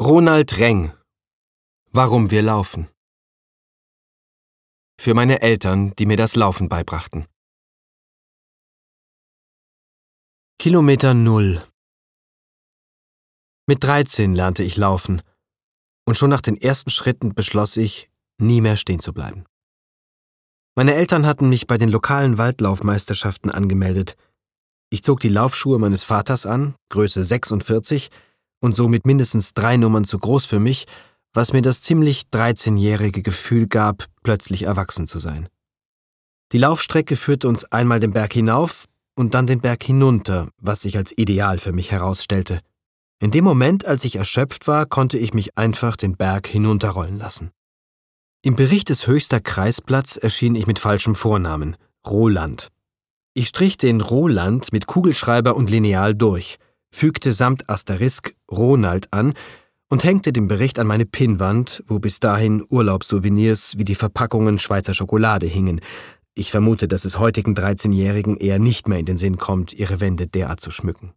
Ronald Reng Warum wir laufen Für meine Eltern, die mir das Laufen beibrachten. Kilometer Null Mit 13 lernte ich laufen und schon nach den ersten Schritten beschloss ich, nie mehr stehen zu bleiben. Meine Eltern hatten mich bei den lokalen Waldlaufmeisterschaften angemeldet. Ich zog die Laufschuhe meines Vaters an, Größe 46, und somit mindestens drei Nummern zu groß für mich, was mir das ziemlich 13-jährige Gefühl gab, plötzlich erwachsen zu sein. Die Laufstrecke führte uns einmal den Berg hinauf und dann den Berg hinunter, was sich als ideal für mich herausstellte. In dem Moment, als ich erschöpft war, konnte ich mich einfach den Berg hinunterrollen lassen. Im Bericht des Höchster Kreisplatz erschien ich mit falschem Vornamen, Roland. Ich strich den Roland mit Kugelschreiber und Lineal durch, fügte samt Asterisk Ronald an und hängte den Bericht an meine Pinnwand, wo bis dahin Urlaubssouvenirs wie die Verpackungen Schweizer Schokolade hingen. Ich vermute, dass es heutigen 13-Jährigen eher nicht mehr in den Sinn kommt, ihre Wände derart zu schmücken.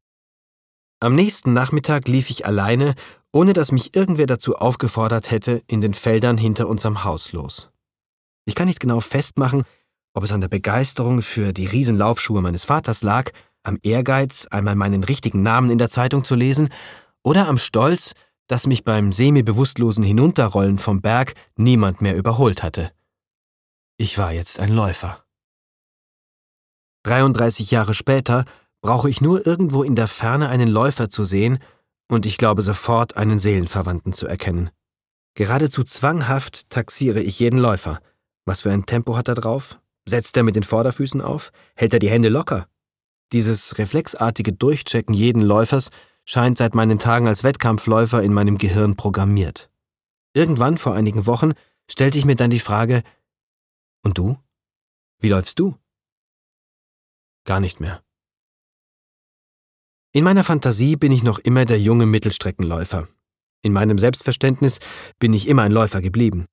Am nächsten Nachmittag lief ich alleine, ohne dass mich irgendwer dazu aufgefordert hätte, in den Feldern hinter unserem Haus los. Ich kann nicht genau festmachen, ob es an der Begeisterung für die Riesenlaufschuhe meines Vaters lag, am Ehrgeiz, einmal meinen richtigen Namen in der Zeitung zu lesen, oder am Stolz, dass mich beim semi-bewusstlosen Hinunterrollen vom Berg niemand mehr überholt hatte. Ich war jetzt ein Läufer. 33 Jahre später brauche ich nur irgendwo in der Ferne einen Läufer zu sehen, und ich glaube sofort einen Seelenverwandten zu erkennen. Geradezu zwanghaft taxiere ich jeden Läufer. Was für ein Tempo hat er drauf? Setzt er mit den Vorderfüßen auf? Hält er die Hände locker? Dieses reflexartige Durchchecken jeden Läufers scheint seit meinen Tagen als Wettkampfläufer in meinem Gehirn programmiert. Irgendwann vor einigen Wochen stellte ich mir dann die Frage, und du? Wie läufst du? Gar nicht mehr. In meiner Fantasie bin ich noch immer der junge Mittelstreckenläufer. In meinem Selbstverständnis bin ich immer ein Läufer geblieben.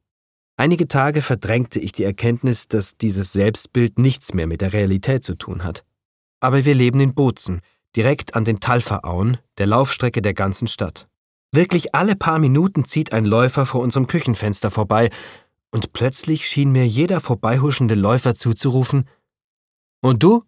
Einige Tage verdrängte ich die Erkenntnis, dass dieses Selbstbild nichts mehr mit der Realität zu tun hat. Aber wir leben in Bozen, direkt an den Talferauen, der Laufstrecke der ganzen Stadt. Wirklich alle paar Minuten zieht ein Läufer vor unserem Küchenfenster vorbei, und plötzlich schien mir jeder vorbeihuschende Läufer zuzurufen Und du?